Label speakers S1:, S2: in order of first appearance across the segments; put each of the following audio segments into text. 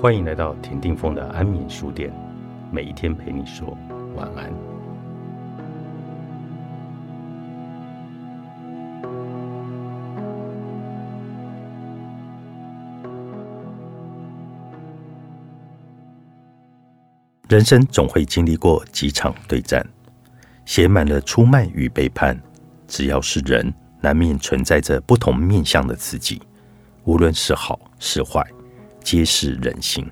S1: 欢迎来到田定峰的安眠书店，每一天陪你说晚安。人生总会经历过几场对战，写满了出卖与背叛。只要是人，难免存在着不同面向的自己，无论是好是坏。皆是人性，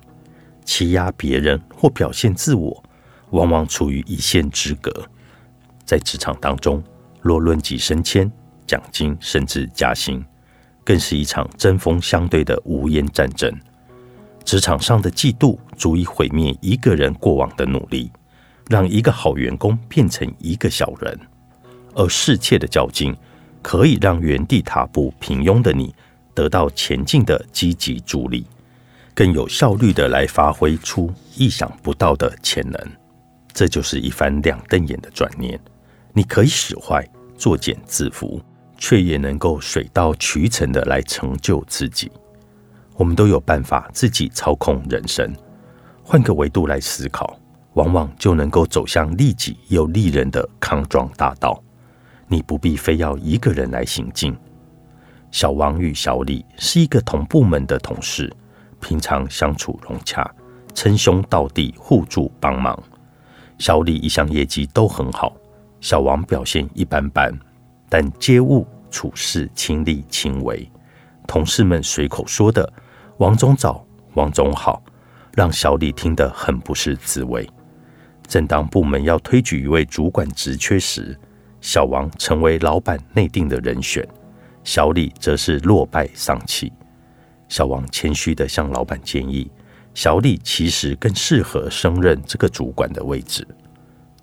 S1: 欺压别人或表现自我，往往处于一线之隔。在职场当中，若论及升迁、奖金，甚至加薪，更是一场针锋相对的无烟战争。职场上的嫉妒，足以毁灭一个人过往的努力，让一个好员工变成一个小人；而世切的较劲，可以让原地踏步、平庸的你，得到前进的积极助力。更有效率的来发挥出意想不到的潜能，这就是一番两瞪眼的转念。你可以使坏、作茧自缚，却也能够水到渠成的来成就自己。我们都有办法自己操控人生，换个维度来思考，往往就能够走向利己又利人的康庄大道。你不必非要一个人来行进。小王与小李是一个同部门的同事。平常相处融洽，称兄道弟，互助帮忙。小李一向业绩都很好，小王表现一般般，但接物处事亲力亲为。同事们随口说的“王总早，王总好”，让小李听得很不是滋味。正当部门要推举一位主管职缺时，小王成为老板内定的人选，小李则是落败丧气。小王谦虚的向老板建议，小李其实更适合升任这个主管的位置。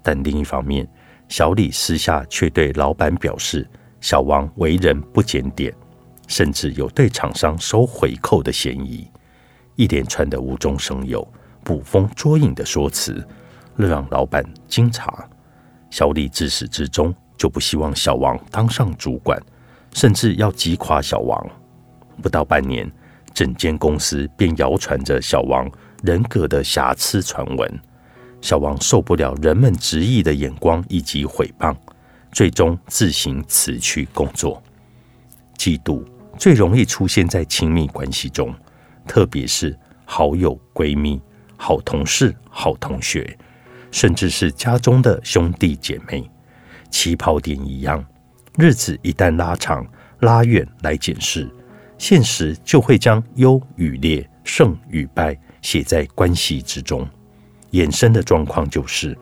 S1: 但另一方面，小李私下却对老板表示，小王为人不检点，甚至有对厂商收回扣的嫌疑。一连串的无中生有、捕风捉影的说辞，让老板惊诧。小李自始至终就不希望小王当上主管，甚至要击垮小王。不到半年。整间公司便谣传着小王人格的瑕疵传闻，小王受不了人们质疑的眼光以及毁谤，最终自行辞去工作。嫉妒最容易出现在亲密关系中，特别是好友、闺蜜、好同事、好同学，甚至是家中的兄弟姐妹。起跑点一样，日子一旦拉长、拉远来检视。现实就会将优与劣、胜与败写在关系之中，衍生的状况就是：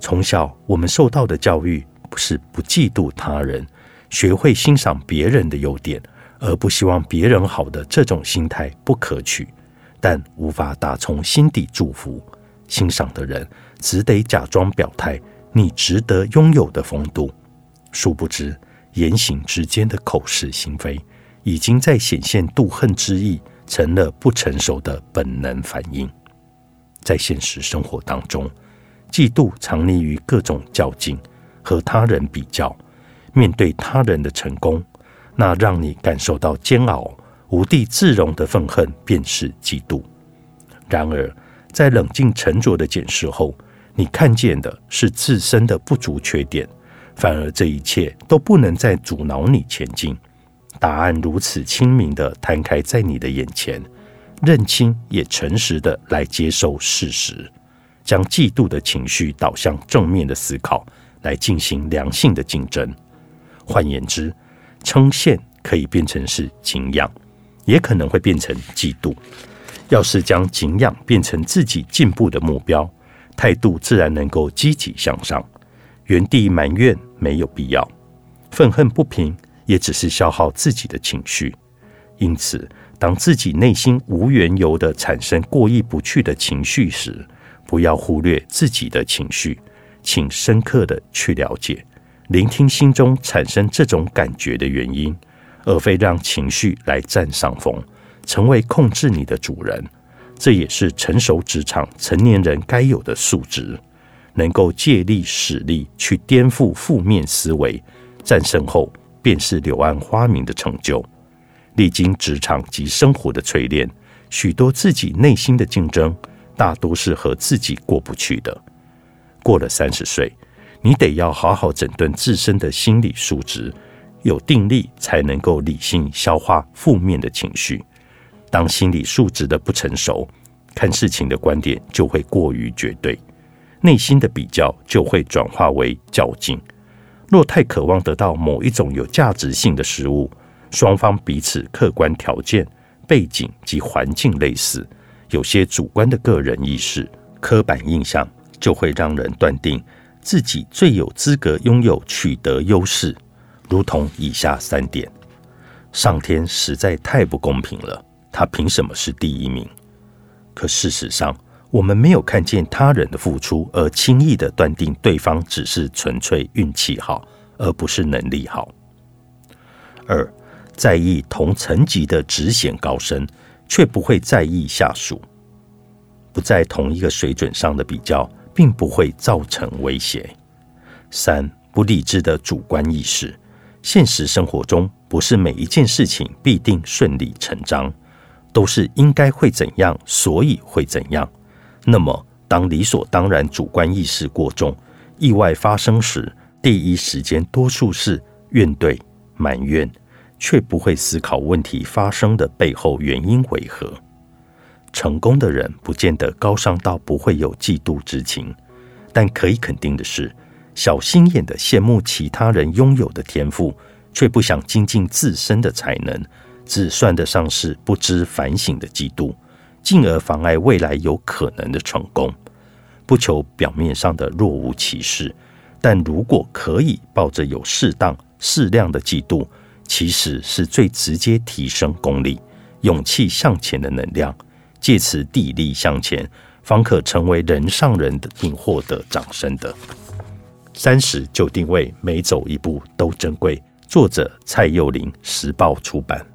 S1: 从小我们受到的教育不是不嫉妒他人，学会欣赏别人的优点，而不希望别人好的这种心态不可取，但无法打从心底祝福欣赏的人，只得假装表态你值得拥有的风度，殊不知言行之间的口是心非。已经在显现妒恨之意，成了不成熟的本能反应。在现实生活当中，嫉妒藏匿于各种较劲和他人比较。面对他人的成功，那让你感受到煎熬、无地自容的愤恨，便是嫉妒。然而，在冷静沉着的检视后，你看见的是自身的不足缺点，反而这一切都不能再阻挠你前进。答案如此清明的摊开在你的眼前，认清也诚实的来接受事实，将嫉妒的情绪导向正面的思考，来进行良性的竞争。换言之，称羡可以变成是敬仰，也可能会变成嫉妒。要是将敬仰变成自己进步的目标，态度自然能够积极向上。原地埋怨没有必要，愤恨不平。也只是消耗自己的情绪，因此，当自己内心无缘由的产生过意不去的情绪时，不要忽略自己的情绪，请深刻的去了解、聆听心中产生这种感觉的原因，而非让情绪来占上风，成为控制你的主人。这也是成熟职场成年人该有的素质，能够借力使力去颠覆负面思维，战胜后。便是柳暗花明的成就。历经职场及生活的淬炼，许多自己内心的竞争，大多是和自己过不去的。过了三十岁，你得要好好整顿自身的心理素质，有定力才能够理性消化负面的情绪。当心理素质的不成熟，看事情的观点就会过于绝对，内心的比较就会转化为较劲。若太渴望得到某一种有价值性的食物，双方彼此客观条件、背景及环境类似，有些主观的个人意识、刻板印象，就会让人断定自己最有资格拥有取得优势。如同以下三点：上天实在太不公平了，他凭什么是第一名？可事实上，我们没有看见他人的付出，而轻易的断定对方只是纯粹运气好，而不是能力好。二，在意同层级的职衔高升，却不会在意下属。不在同一个水准上的比较，并不会造成威胁。三，不理智的主观意识。现实生活中，不是每一件事情必定顺理成章，都是应该会怎样，所以会怎样。那么，当理所当然主观意识过重，意外发生时，第一时间多数是怨怼、埋怨，却不会思考问题发生的背后原因为何。成功的人不见得高尚到不会有嫉妒之情，但可以肯定的是，小心眼的羡慕其他人拥有的天赋，却不想精进自身的才能，只算得上是不知反省的嫉妒。进而妨碍未来有可能的成功，不求表面上的若无其事，但如果可以抱着有适当适量的嫉妒，其实是最直接提升功力、勇气向前的能量，借此砥砺向前，方可成为人上人的，并获得掌声的。三十就定位，每走一步都珍贵。作者：蔡佑林，时报出版。